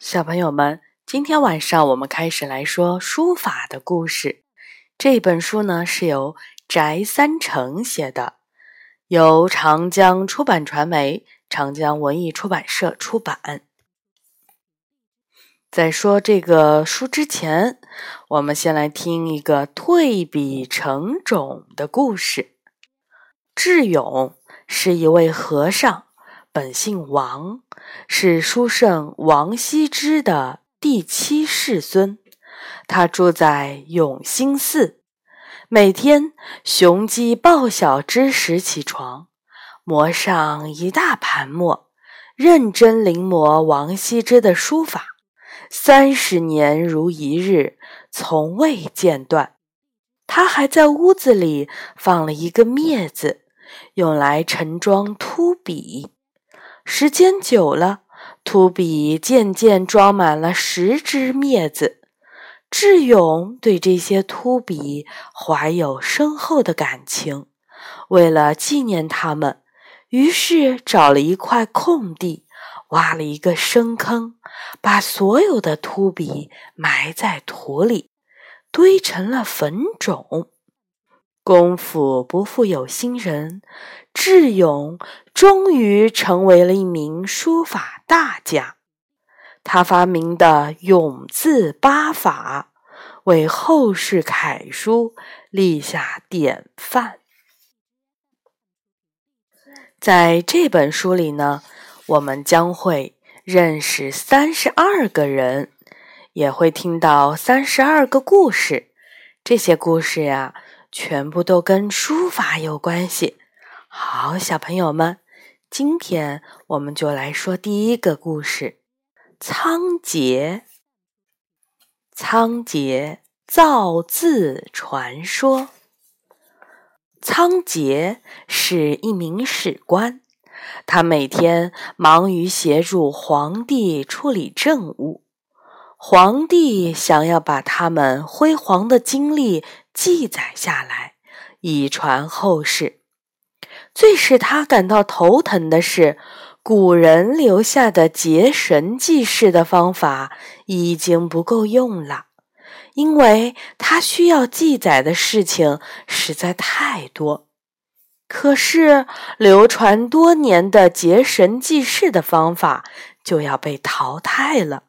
小朋友们，今天晚上我们开始来说书法的故事。这本书呢是由翟三成写的，由长江出版传媒、长江文艺出版社出版。在说这个书之前，我们先来听一个退笔成种的故事。智勇是一位和尚。本姓王，是书圣王羲之的第七世孙。他住在永兴寺，每天雄鸡报晓之时起床，磨上一大盘墨，认真临摹王羲之的书法，三十年如一日，从未间断。他还在屋子里放了一个镊子，用来盛装秃笔。时间久了，秃笔渐渐装满了十只镊子。智勇对这些秃笔怀有深厚的感情，为了纪念他们，于是找了一块空地，挖了一个深坑，把所有的秃笔埋在土里，堆成了坟冢。功夫不负有心人，智勇终于成为了一名书法大家。他发明的永字八法，为后世楷书立下典范。在这本书里呢，我们将会认识三十二个人，也会听到三十二个故事。这些故事呀。全部都跟书法有关系。好，小朋友们，今天我们就来说第一个故事：仓颉。仓颉造字传说。仓颉是一名史官，他每天忙于协助皇帝处理政务。皇帝想要把他们辉煌的经历记载下来，以传后世。最使他感到头疼的是，古人留下的结绳记事的方法已经不够用了，因为他需要记载的事情实在太多。可是，流传多年的结绳记事的方法就要被淘汰了。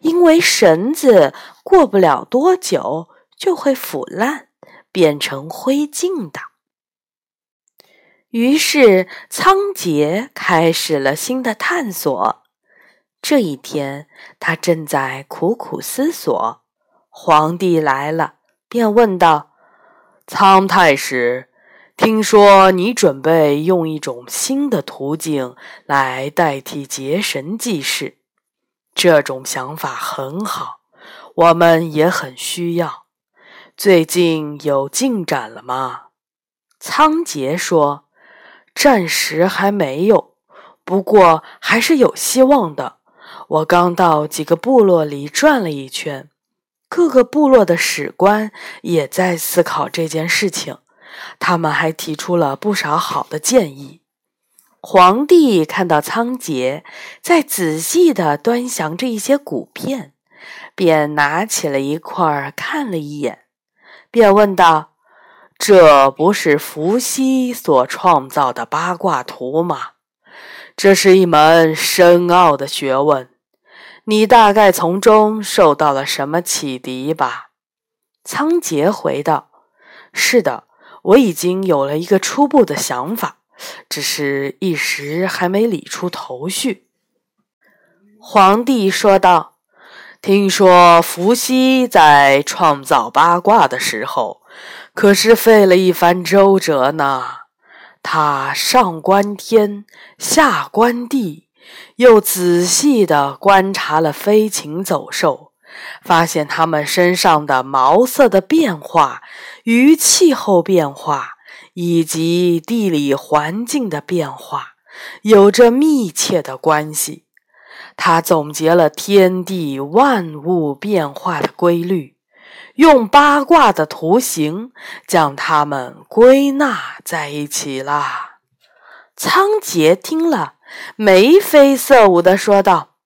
因为绳子过不了多久就会腐烂，变成灰烬的。于是仓颉开始了新的探索。这一天，他正在苦苦思索，皇帝来了，便问道：“仓太史，听说你准备用一种新的途径来代替结绳记事。”这种想法很好，我们也很需要。最近有进展了吗？仓颉说：“暂时还没有，不过还是有希望的。我刚到几个部落里转了一圈，各个部落的史官也在思考这件事情，他们还提出了不少好的建议。”皇帝看到仓颉在仔细地端详着一些骨片，便拿起了一块看了一眼，便问道：“这不是伏羲所创造的八卦图吗？这是一门深奥的学问，你大概从中受到了什么启迪吧？”仓颉回道：“是的，我已经有了一个初步的想法。”只是一时还没理出头绪。皇帝说道：“听说伏羲在创造八卦的时候，可是费了一番周折呢。他上观天，下观地，又仔细地观察了飞禽走兽，发现它们身上的毛色的变化与气候变化。”以及地理环境的变化有着密切的关系。他总结了天地万物变化的规律，用八卦的图形将它们归纳在一起了。仓颉听了，眉飞色舞地说道：“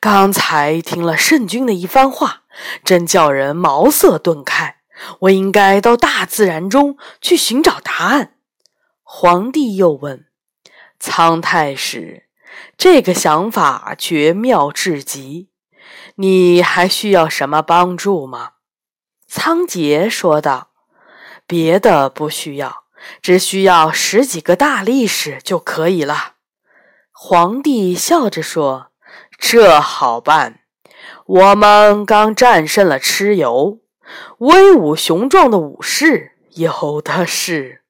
刚才听了圣君的一番话，真叫人茅塞顿开。我应该到大自然中去寻找答案。”皇帝又问：“苍太史，这个想法绝妙至极，你还需要什么帮助吗？”仓颉说道：“别的不需要，只需要十几个大力士就可以了。”皇帝笑着说：“这好办，我们刚战胜了蚩尤，威武雄壮的武士有的是。”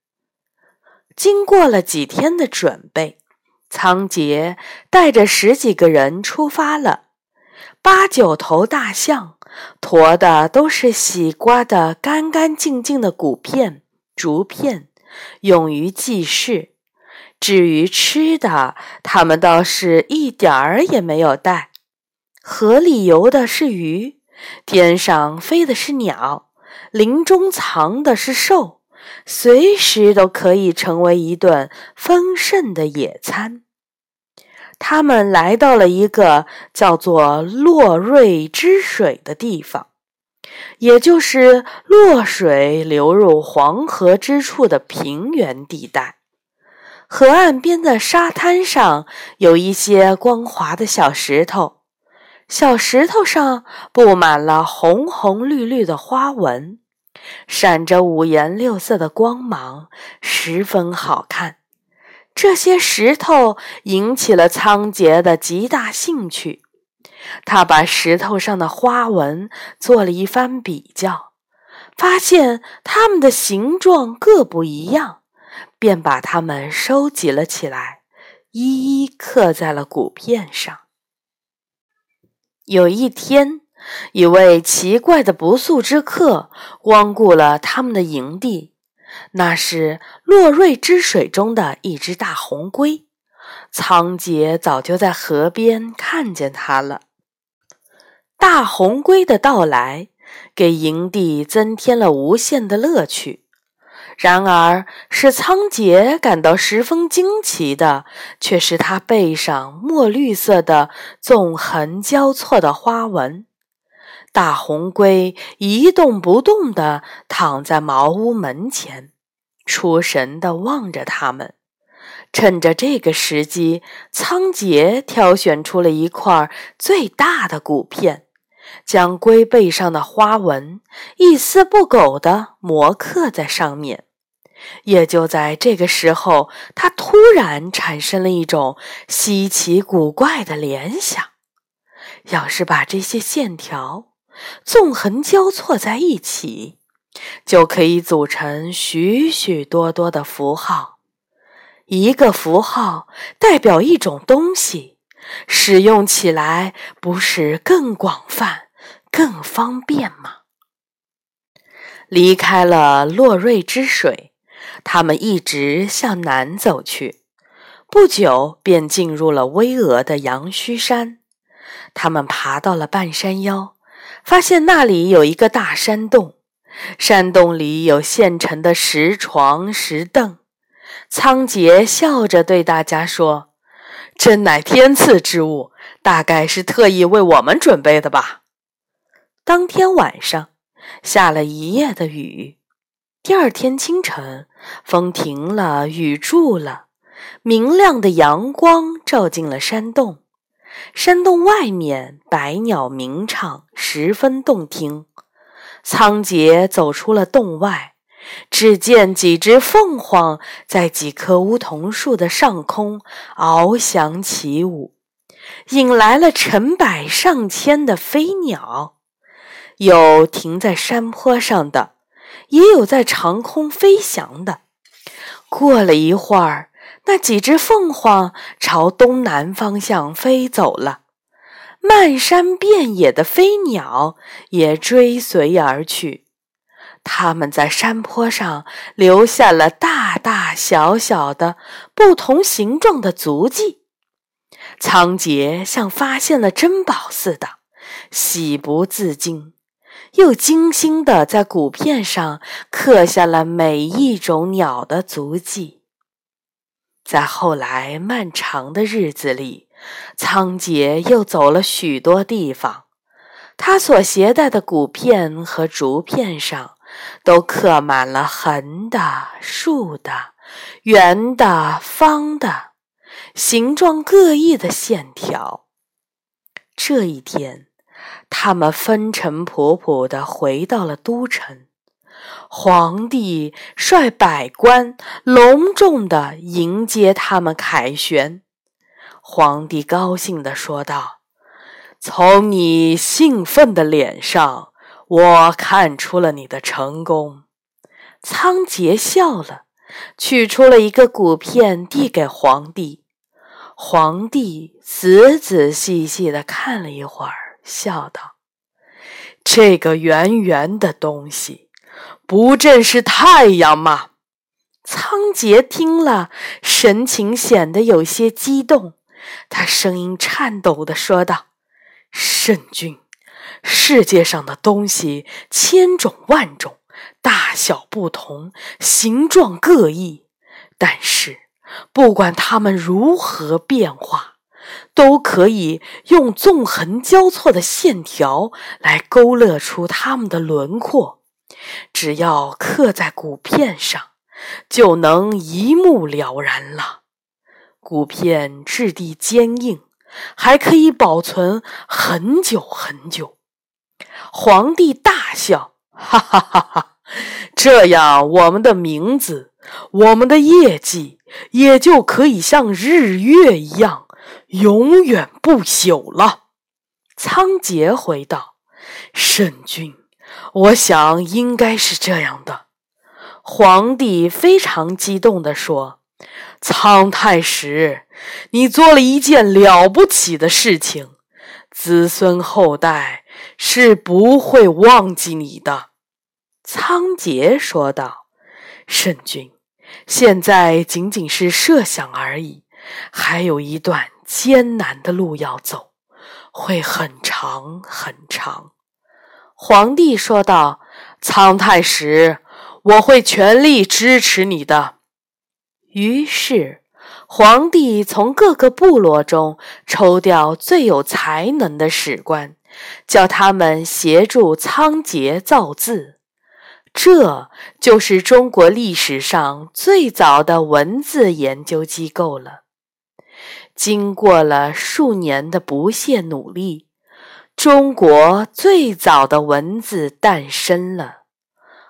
经过了几天的准备，仓颉带着十几个人出发了。八九头大象，驮的都是洗刮的干干净净的骨片、竹片，用于祭祀。至于吃的，他们倒是一点儿也没有带。河里游的是鱼，天上飞的是鸟，林中藏的是兽，随时都可以成为一顿丰盛的野餐。他们来到了一个叫做洛瑞之水的地方，也就是洛水流入黄河之处的平原地带。河岸边的沙滩上有一些光滑的小石头，小石头上布满了红红绿绿的花纹，闪着五颜六色的光芒，十分好看。这些石头引起了仓颉的极大兴趣，他把石头上的花纹做了一番比较，发现它们的形状各不一样，便把它们收集了起来，一一刻在了骨片上。有一天，一位奇怪的不速之客光顾了他们的营地。那是洛瑞之水中的一只大红龟，仓颉早就在河边看见它了。大红龟的到来给营地增添了无限的乐趣。然而，使仓颉感到十分惊奇的，却是它背上墨绿色的纵横交错的花纹。大红龟一动不动地躺在茅屋门前，出神地望着他们。趁着这个时机，仓颉挑选出了一块最大的骨片，将龟背上的花纹一丝不苟地磨刻在上面。也就在这个时候，他突然产生了一种稀奇古怪的联想：要是把这些线条……纵横交错在一起，就可以组成许许多多的符号。一个符号代表一种东西，使用起来不是更广泛、更方便吗？离开了洛瑞之水，他们一直向南走去，不久便进入了巍峨的阳虚山。他们爬到了半山腰。发现那里有一个大山洞，山洞里有现成的石床、石凳。仓颉笑着对大家说：“真乃天赐之物，大概是特意为我们准备的吧。”当天晚上下了一夜的雨，第二天清晨，风停了，雨住了，明亮的阳光照进了山洞。山洞外面百鸟鸣唱，十分动听。仓颉走出了洞外，只见几只凤凰在几棵梧桐树的上空翱翔起舞，引来了成百上千的飞鸟，有停在山坡上的，也有在长空飞翔的。过了一会儿。那几只凤凰朝东南方向飞走了，漫山遍野的飞鸟也追随而去。它们在山坡上留下了大大小小的不同形状的足迹。仓颉像发现了珍宝似的，喜不自禁，又精心地在骨片上刻下了每一种鸟的足迹。在后来漫长的日子里，仓颉又走了许多地方，他所携带的骨片和竹片上都刻满了横的、竖的、圆的、方的，形状各异的线条。这一天，他们风尘仆仆地回到了都城。皇帝率百官隆重地迎接他们凯旋。皇帝高兴地说道：“从你兴奋的脸上，我看出了你的成功。”仓颉笑了，取出了一个骨片递给皇帝。皇帝仔仔细细地看了一会儿，笑道：“这个圆圆的东西，不正是太阳吗？”仓颉听了，神情显得有些激动。他声音颤抖地说道：“圣君，世界上的东西千种万种，大小不同，形状各异。但是，不管它们如何变化，都可以用纵横交错的线条来勾勒出它们的轮廓。只要刻在骨片上，就能一目了然了。”骨片质地坚硬，还可以保存很久很久。皇帝大笑，哈哈哈哈！这样，我们的名字，我们的业绩，也就可以像日月一样，永远不朽了。仓颉回道：“圣君，我想应该是这样的。”皇帝非常激动地说。苍太史，你做了一件了不起的事情，子孙后代是不会忘记你的。”仓颉说道，“圣君，现在仅仅是设想而已，还有一段艰难的路要走，会很长很长。”皇帝说道：“苍太史，我会全力支持你的。”于是，皇帝从各个部落中抽调最有才能的史官，叫他们协助仓颉造字。这就是中国历史上最早的文字研究机构了。经过了数年的不懈努力，中国最早的文字诞生了。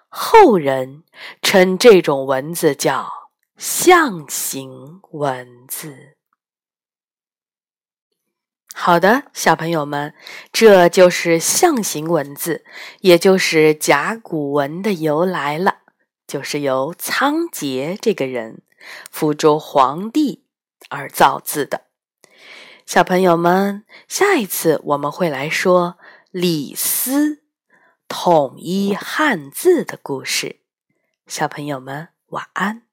后人称这种文字叫。象形文字，好的，小朋友们，这就是象形文字，也就是甲骨文的由来了，就是由仓颉这个人辅助皇帝而造字的。小朋友们，下一次我们会来说李斯统一汉字的故事。小朋友们，晚安。